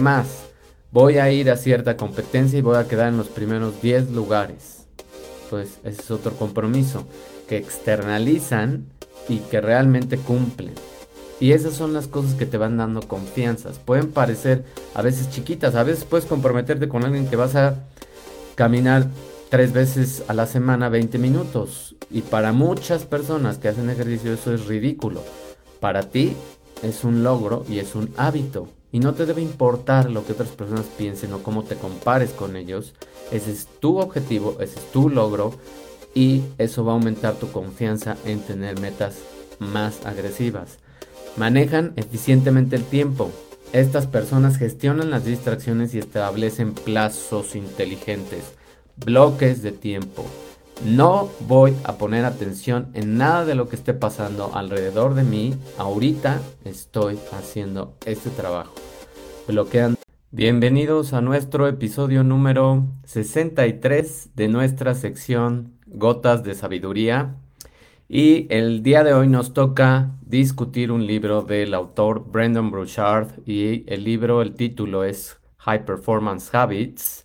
más, voy a ir a cierta competencia y voy a quedar en los primeros 10 lugares. Pues ese es otro compromiso que externalizan y que realmente cumplen. Y esas son las cosas que te van dando confianzas. Pueden parecer a veces chiquitas, a veces puedes comprometerte con alguien que vas a caminar tres veces a la semana 20 minutos. Y para muchas personas que hacen ejercicio eso es ridículo. Para ti es un logro y es un hábito. Y no te debe importar lo que otras personas piensen o cómo te compares con ellos. Ese es tu objetivo, ese es tu logro. Y eso va a aumentar tu confianza en tener metas más agresivas. Manejan eficientemente el tiempo. Estas personas gestionan las distracciones y establecen plazos inteligentes bloques de tiempo. No voy a poner atención en nada de lo que esté pasando alrededor de mí. Ahorita estoy haciendo este trabajo. Bloquean. Bienvenidos a nuestro episodio número 63 de nuestra sección Gotas de Sabiduría. Y el día de hoy nos toca discutir un libro del autor Brendan Burchard y el libro, el título es High Performance Habits.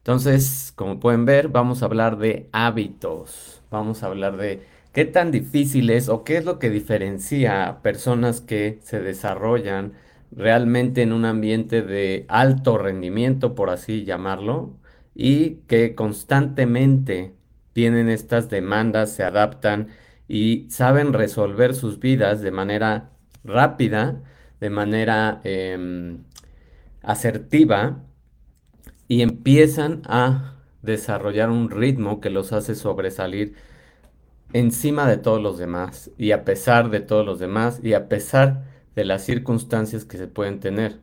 Entonces, como pueden ver, vamos a hablar de hábitos. Vamos a hablar de qué tan difícil es o qué es lo que diferencia a personas que se desarrollan realmente en un ambiente de alto rendimiento, por así llamarlo, y que constantemente tienen estas demandas, se adaptan y saben resolver sus vidas de manera rápida, de manera em, asertiva y empiezan a desarrollar un ritmo que los hace sobresalir encima de todos los demás y a pesar de todos los demás y a pesar de las circunstancias que se pueden tener.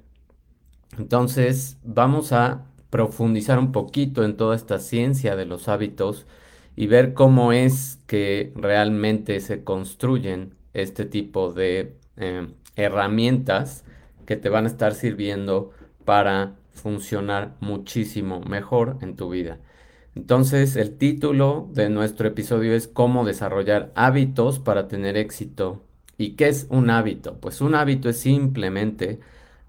Entonces vamos a profundizar un poquito en toda esta ciencia de los hábitos y ver cómo es que realmente se construyen este tipo de eh, herramientas que te van a estar sirviendo para funcionar muchísimo mejor en tu vida. Entonces, el título de nuestro episodio es cómo desarrollar hábitos para tener éxito. ¿Y qué es un hábito? Pues un hábito es simplemente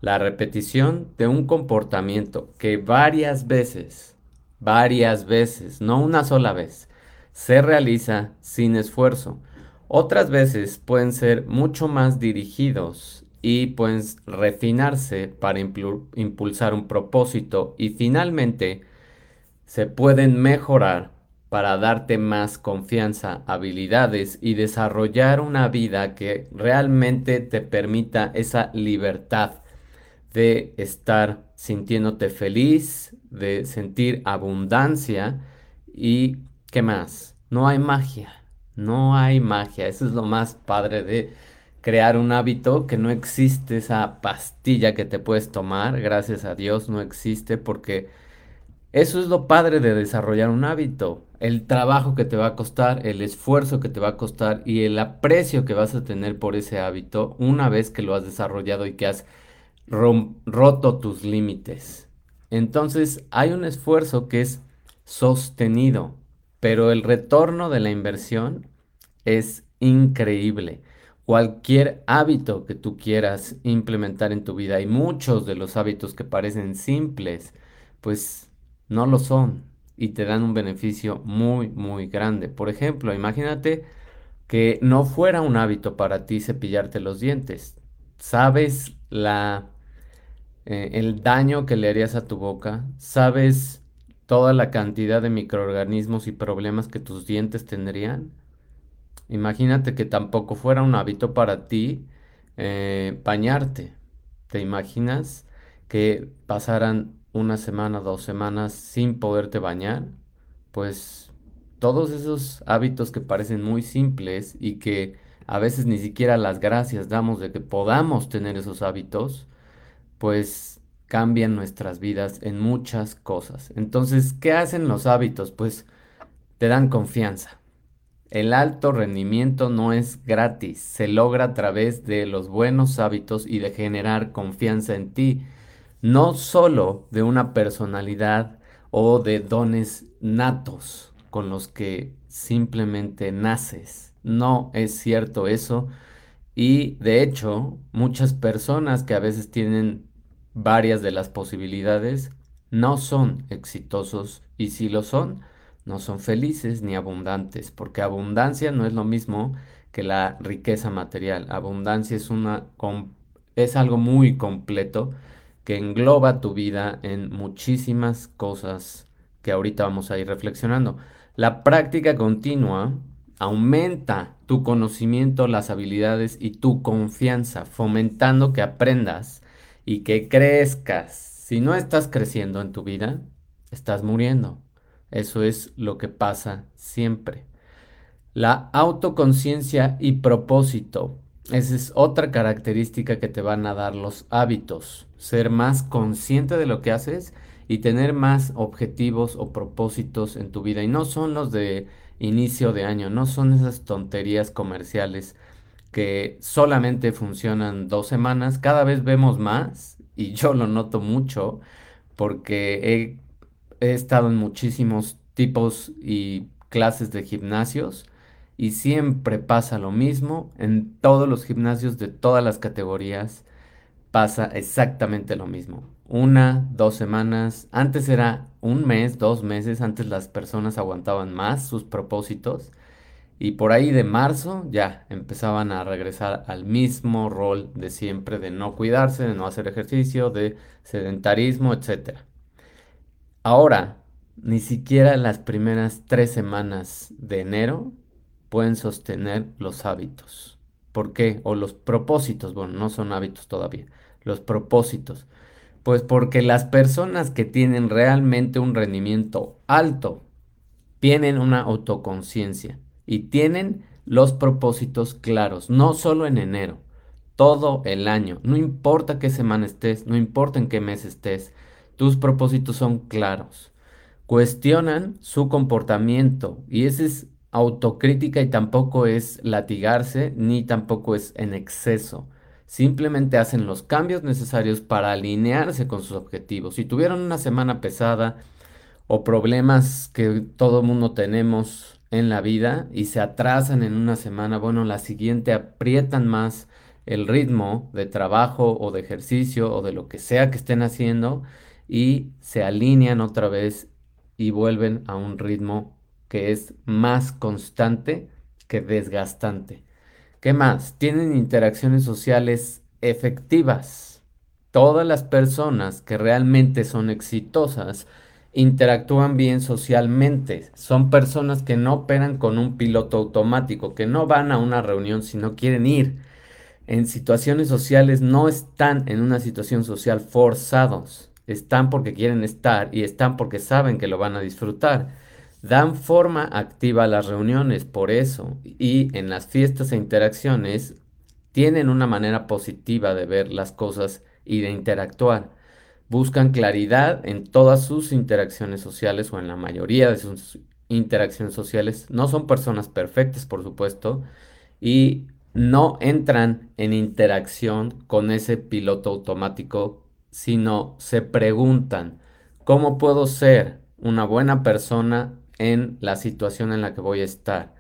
la repetición de un comportamiento que varias veces, varias veces, no una sola vez, se realiza sin esfuerzo. Otras veces pueden ser mucho más dirigidos y pues refinarse para impulsar un propósito y finalmente se pueden mejorar para darte más confianza, habilidades y desarrollar una vida que realmente te permita esa libertad de estar sintiéndote feliz, de sentir abundancia y ¿qué más? No hay magia, no hay magia, eso es lo más padre de crear un hábito que no existe esa pastilla que te puedes tomar, gracias a Dios no existe porque eso es lo padre de desarrollar un hábito, el trabajo que te va a costar, el esfuerzo que te va a costar y el aprecio que vas a tener por ese hábito una vez que lo has desarrollado y que has roto tus límites. Entonces hay un esfuerzo que es sostenido, pero el retorno de la inversión es increíble cualquier hábito que tú quieras implementar en tu vida y muchos de los hábitos que parecen simples, pues no lo son y te dan un beneficio muy, muy grande. Por ejemplo, imagínate que no fuera un hábito para ti cepillarte los dientes. ¿Sabes la, eh, el daño que le harías a tu boca? ¿Sabes toda la cantidad de microorganismos y problemas que tus dientes tendrían? Imagínate que tampoco fuera un hábito para ti eh, bañarte. ¿Te imaginas que pasaran una semana, dos semanas sin poderte bañar? Pues todos esos hábitos que parecen muy simples y que a veces ni siquiera las gracias damos de que podamos tener esos hábitos, pues cambian nuestras vidas en muchas cosas. Entonces, ¿qué hacen los hábitos? Pues te dan confianza. El alto rendimiento no es gratis, se logra a través de los buenos hábitos y de generar confianza en ti, no solo de una personalidad o de dones natos con los que simplemente naces. No es cierto eso. Y de hecho, muchas personas que a veces tienen varias de las posibilidades, no son exitosos y si lo son, no son felices ni abundantes, porque abundancia no es lo mismo que la riqueza material. Abundancia es una es algo muy completo que engloba tu vida en muchísimas cosas que ahorita vamos a ir reflexionando. La práctica continua aumenta tu conocimiento, las habilidades y tu confianza, fomentando que aprendas y que crezcas. Si no estás creciendo en tu vida, estás muriendo. Eso es lo que pasa siempre. La autoconciencia y propósito. Esa es otra característica que te van a dar los hábitos. Ser más consciente de lo que haces y tener más objetivos o propósitos en tu vida. Y no son los de inicio de año, no son esas tonterías comerciales que solamente funcionan dos semanas. Cada vez vemos más y yo lo noto mucho porque he, he estado en muchísimos tipos y clases de gimnasios y siempre pasa lo mismo en todos los gimnasios de todas las categorías pasa exactamente lo mismo una, dos semanas. Antes era un mes, dos meses. Antes las personas aguantaban más sus propósitos. Y por ahí de marzo ya empezaban a regresar al mismo rol de siempre, de no cuidarse, de no hacer ejercicio, de sedentarismo, etc. Ahora, ni siquiera las primeras tres semanas de enero pueden sostener los hábitos. ¿Por qué? O los propósitos. Bueno, no son hábitos todavía. Los propósitos. Pues porque las personas que tienen realmente un rendimiento alto tienen una autoconciencia y tienen los propósitos claros, no solo en enero, todo el año. No importa qué semana estés, no importa en qué mes estés, tus propósitos son claros. Cuestionan su comportamiento y esa es autocrítica y tampoco es latigarse ni tampoco es en exceso simplemente hacen los cambios necesarios para alinearse con sus objetivos. Si tuvieron una semana pesada o problemas que todo mundo tenemos en la vida y se atrasan en una semana, bueno, la siguiente aprietan más el ritmo de trabajo o de ejercicio o de lo que sea que estén haciendo y se alinean otra vez y vuelven a un ritmo que es más constante que desgastante. ¿Qué más? Tienen interacciones sociales efectivas. Todas las personas que realmente son exitosas interactúan bien socialmente. Son personas que no operan con un piloto automático, que no van a una reunión si no quieren ir. En situaciones sociales no están en una situación social forzados. Están porque quieren estar y están porque saben que lo van a disfrutar dan forma activa a las reuniones, por eso, y en las fiestas e interacciones tienen una manera positiva de ver las cosas y de interactuar. Buscan claridad en todas sus interacciones sociales o en la mayoría de sus interacciones sociales. No son personas perfectas, por supuesto, y no entran en interacción con ese piloto automático, sino se preguntan, ¿cómo puedo ser una buena persona en la situación en la que voy a estar.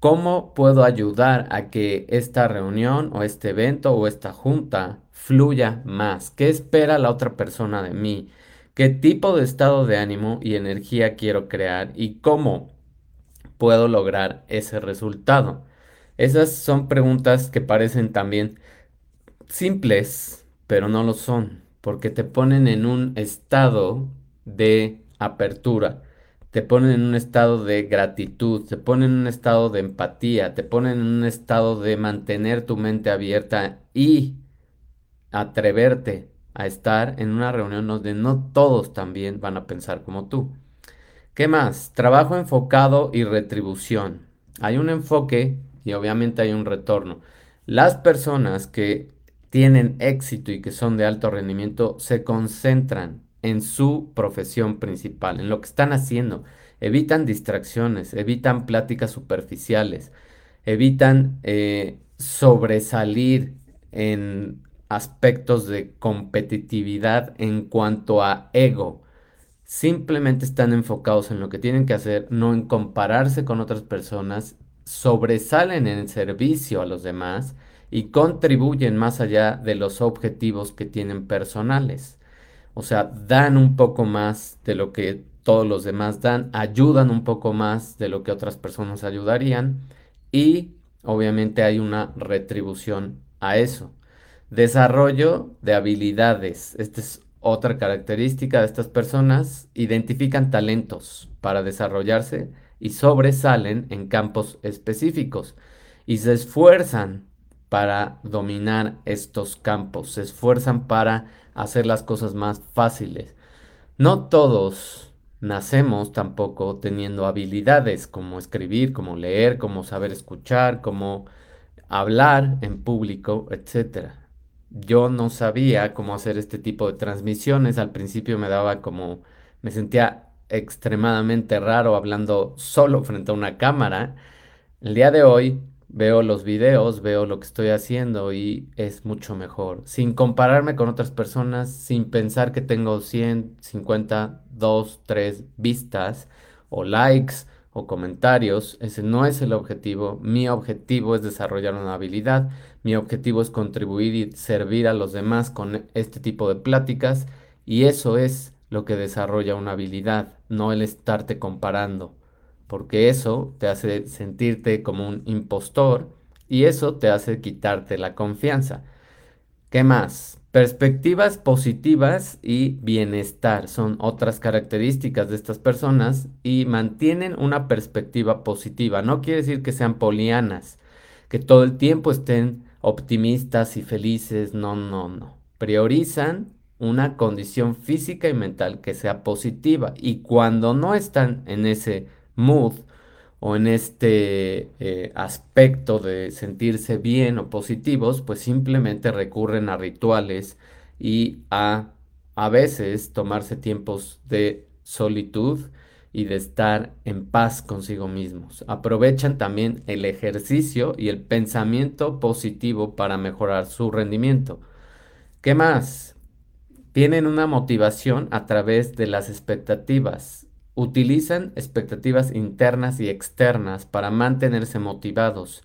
¿Cómo puedo ayudar a que esta reunión o este evento o esta junta fluya más? ¿Qué espera la otra persona de mí? ¿Qué tipo de estado de ánimo y energía quiero crear? ¿Y cómo puedo lograr ese resultado? Esas son preguntas que parecen también simples, pero no lo son, porque te ponen en un estado de apertura te ponen en un estado de gratitud, te ponen en un estado de empatía, te ponen en un estado de mantener tu mente abierta y atreverte a estar en una reunión donde no todos también van a pensar como tú. ¿Qué más? Trabajo enfocado y retribución. Hay un enfoque y obviamente hay un retorno. Las personas que tienen éxito y que son de alto rendimiento se concentran en su profesión principal, en lo que están haciendo. Evitan distracciones, evitan pláticas superficiales, evitan eh, sobresalir en aspectos de competitividad en cuanto a ego. Simplemente están enfocados en lo que tienen que hacer, no en compararse con otras personas, sobresalen en el servicio a los demás y contribuyen más allá de los objetivos que tienen personales. O sea, dan un poco más de lo que todos los demás dan, ayudan un poco más de lo que otras personas ayudarían y obviamente hay una retribución a eso. Desarrollo de habilidades. Esta es otra característica de estas personas. Identifican talentos para desarrollarse y sobresalen en campos específicos y se esfuerzan para dominar estos campos, se esfuerzan para hacer las cosas más fáciles. No todos nacemos tampoco teniendo habilidades como escribir, como leer, como saber escuchar, como hablar en público, etc. Yo no sabía cómo hacer este tipo de transmisiones, al principio me daba como, me sentía extremadamente raro hablando solo frente a una cámara. El día de hoy veo los videos, veo lo que estoy haciendo y es mucho mejor. Sin compararme con otras personas, sin pensar que tengo 100, 50, 2, 3 vistas o likes o comentarios. Ese no es el objetivo. Mi objetivo es desarrollar una habilidad. Mi objetivo es contribuir y servir a los demás con este tipo de pláticas. Y eso es lo que desarrolla una habilidad, no el estarte comparando porque eso te hace sentirte como un impostor y eso te hace quitarte la confianza. ¿Qué más? Perspectivas positivas y bienestar son otras características de estas personas y mantienen una perspectiva positiva. No quiere decir que sean polianas, que todo el tiempo estén optimistas y felices. No, no, no. Priorizan una condición física y mental que sea positiva y cuando no están en ese mood o en este eh, aspecto de sentirse bien o positivos, pues simplemente recurren a rituales y a a veces tomarse tiempos de solitud y de estar en paz consigo mismos. Aprovechan también el ejercicio y el pensamiento positivo para mejorar su rendimiento. ¿Qué más? Tienen una motivación a través de las expectativas. Utilizan expectativas internas y externas para mantenerse motivados,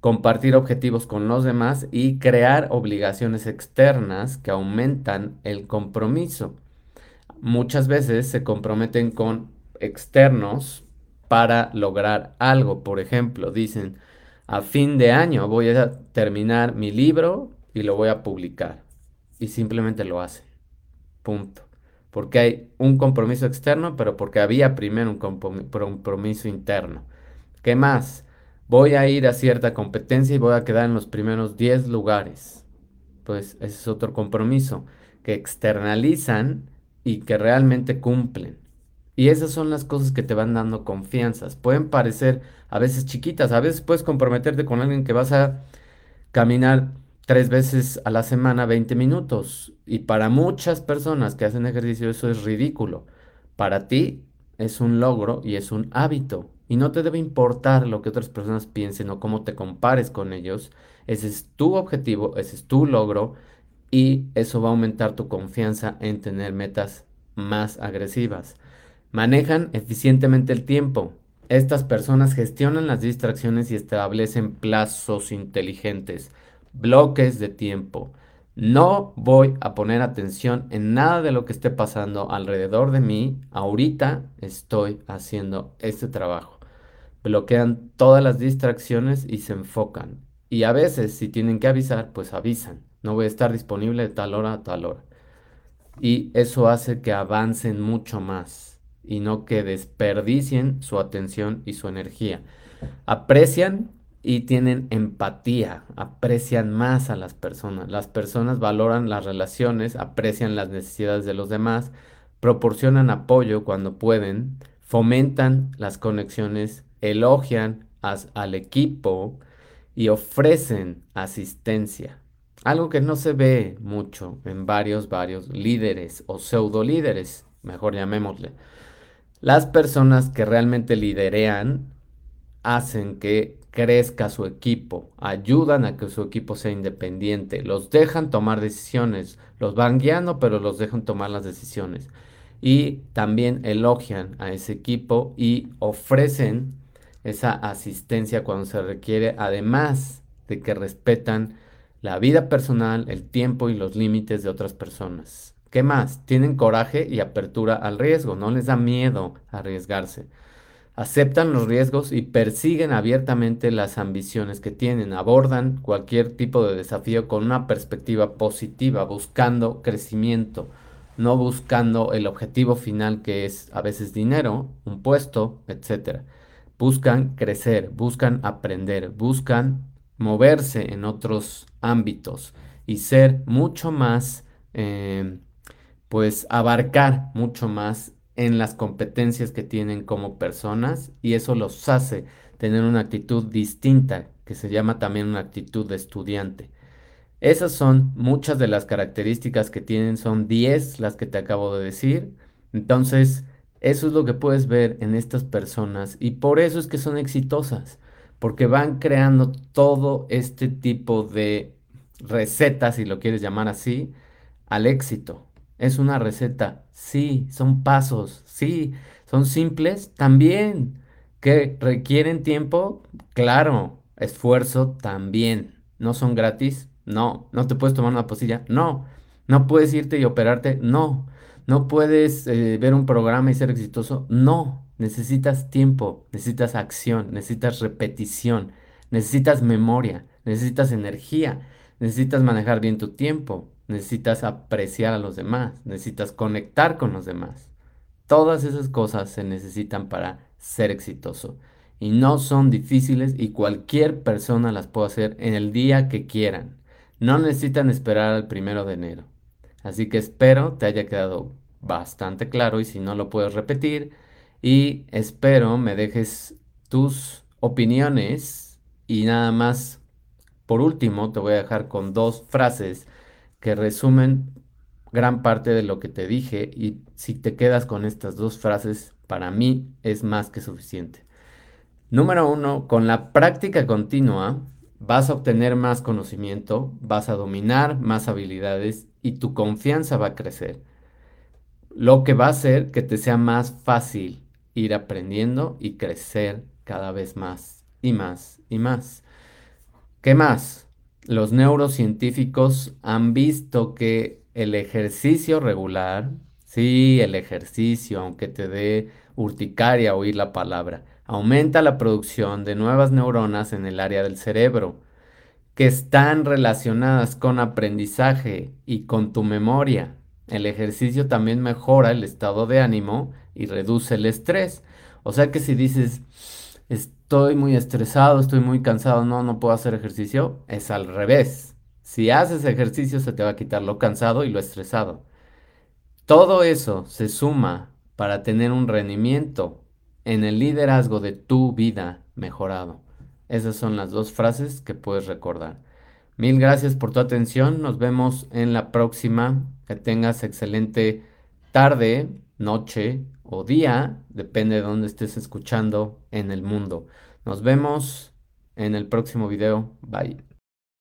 compartir objetivos con los demás y crear obligaciones externas que aumentan el compromiso. Muchas veces se comprometen con externos para lograr algo. Por ejemplo, dicen, a fin de año voy a terminar mi libro y lo voy a publicar. Y simplemente lo hacen. Punto porque hay un compromiso externo, pero porque había primero un compromiso interno. ¿Qué más? Voy a ir a cierta competencia y voy a quedar en los primeros 10 lugares. Pues ese es otro compromiso, que externalizan y que realmente cumplen. Y esas son las cosas que te van dando confianzas. Pueden parecer a veces chiquitas, a veces puedes comprometerte con alguien que vas a caminar tres veces a la semana 20 minutos. Y para muchas personas que hacen ejercicio eso es ridículo. Para ti es un logro y es un hábito. Y no te debe importar lo que otras personas piensen o cómo te compares con ellos. Ese es tu objetivo, ese es tu logro y eso va a aumentar tu confianza en tener metas más agresivas. Manejan eficientemente el tiempo. Estas personas gestionan las distracciones y establecen plazos inteligentes bloques de tiempo. No voy a poner atención en nada de lo que esté pasando alrededor de mí. Ahorita estoy haciendo este trabajo. Bloquean todas las distracciones y se enfocan. Y a veces, si tienen que avisar, pues avisan. No voy a estar disponible de tal hora a tal hora. Y eso hace que avancen mucho más y no que desperdicien su atención y su energía. Aprecian y tienen empatía, aprecian más a las personas. Las personas valoran las relaciones, aprecian las necesidades de los demás, proporcionan apoyo cuando pueden, fomentan las conexiones, elogian al equipo y ofrecen asistencia. Algo que no se ve mucho en varios, varios líderes o pseudo líderes, mejor llamémosle. Las personas que realmente liderean hacen que crezca su equipo, ayudan a que su equipo sea independiente, los dejan tomar decisiones, los van guiando, pero los dejan tomar las decisiones. Y también elogian a ese equipo y ofrecen esa asistencia cuando se requiere, además de que respetan la vida personal, el tiempo y los límites de otras personas. ¿Qué más? Tienen coraje y apertura al riesgo, no les da miedo arriesgarse. Aceptan los riesgos y persiguen abiertamente las ambiciones que tienen. Abordan cualquier tipo de desafío con una perspectiva positiva, buscando crecimiento, no buscando el objetivo final que es a veces dinero, un puesto, etc. Buscan crecer, buscan aprender, buscan moverse en otros ámbitos y ser mucho más, eh, pues abarcar mucho más en las competencias que tienen como personas y eso los hace tener una actitud distinta que se llama también una actitud de estudiante. Esas son muchas de las características que tienen, son 10 las que te acabo de decir. Entonces, eso es lo que puedes ver en estas personas y por eso es que son exitosas, porque van creando todo este tipo de recetas, si lo quieres llamar así, al éxito. Es una receta, sí, son pasos, sí, son simples también, que requieren tiempo, claro, esfuerzo también, no son gratis, no, no te puedes tomar una posilla, no, no puedes irte y operarte, no, no puedes eh, ver un programa y ser exitoso, no, necesitas tiempo, necesitas acción, necesitas repetición, necesitas memoria, necesitas energía, necesitas manejar bien tu tiempo, necesitas apreciar a los demás, necesitas conectar con los demás. Todas esas cosas se necesitan para ser exitoso y no son difíciles y cualquier persona las puede hacer en el día que quieran. No necesitan esperar al primero de enero. Así que espero te haya quedado bastante claro y si no lo puedes repetir y espero me dejes tus opiniones y nada más por último te voy a dejar con dos frases que resumen gran parte de lo que te dije y si te quedas con estas dos frases, para mí es más que suficiente. Número uno, con la práctica continua vas a obtener más conocimiento, vas a dominar más habilidades y tu confianza va a crecer. Lo que va a hacer que te sea más fácil ir aprendiendo y crecer cada vez más y más y más. ¿Qué más? Los neurocientíficos han visto que el ejercicio regular, sí, el ejercicio, aunque te dé urticaria oír la palabra, aumenta la producción de nuevas neuronas en el área del cerebro que están relacionadas con aprendizaje y con tu memoria. El ejercicio también mejora el estado de ánimo y reduce el estrés. O sea que si dices, estoy muy estresado, estoy muy cansado, no, no puedo hacer ejercicio, es al revés. Si haces ejercicio se te va a quitar lo cansado y lo estresado. Todo eso se suma para tener un rendimiento en el liderazgo de tu vida mejorado. Esas son las dos frases que puedes recordar. Mil gracias por tu atención. Nos vemos en la próxima. Que tengas excelente tarde, noche o día, depende de dónde estés escuchando en el mundo. Nos vemos en el próximo video. Bye.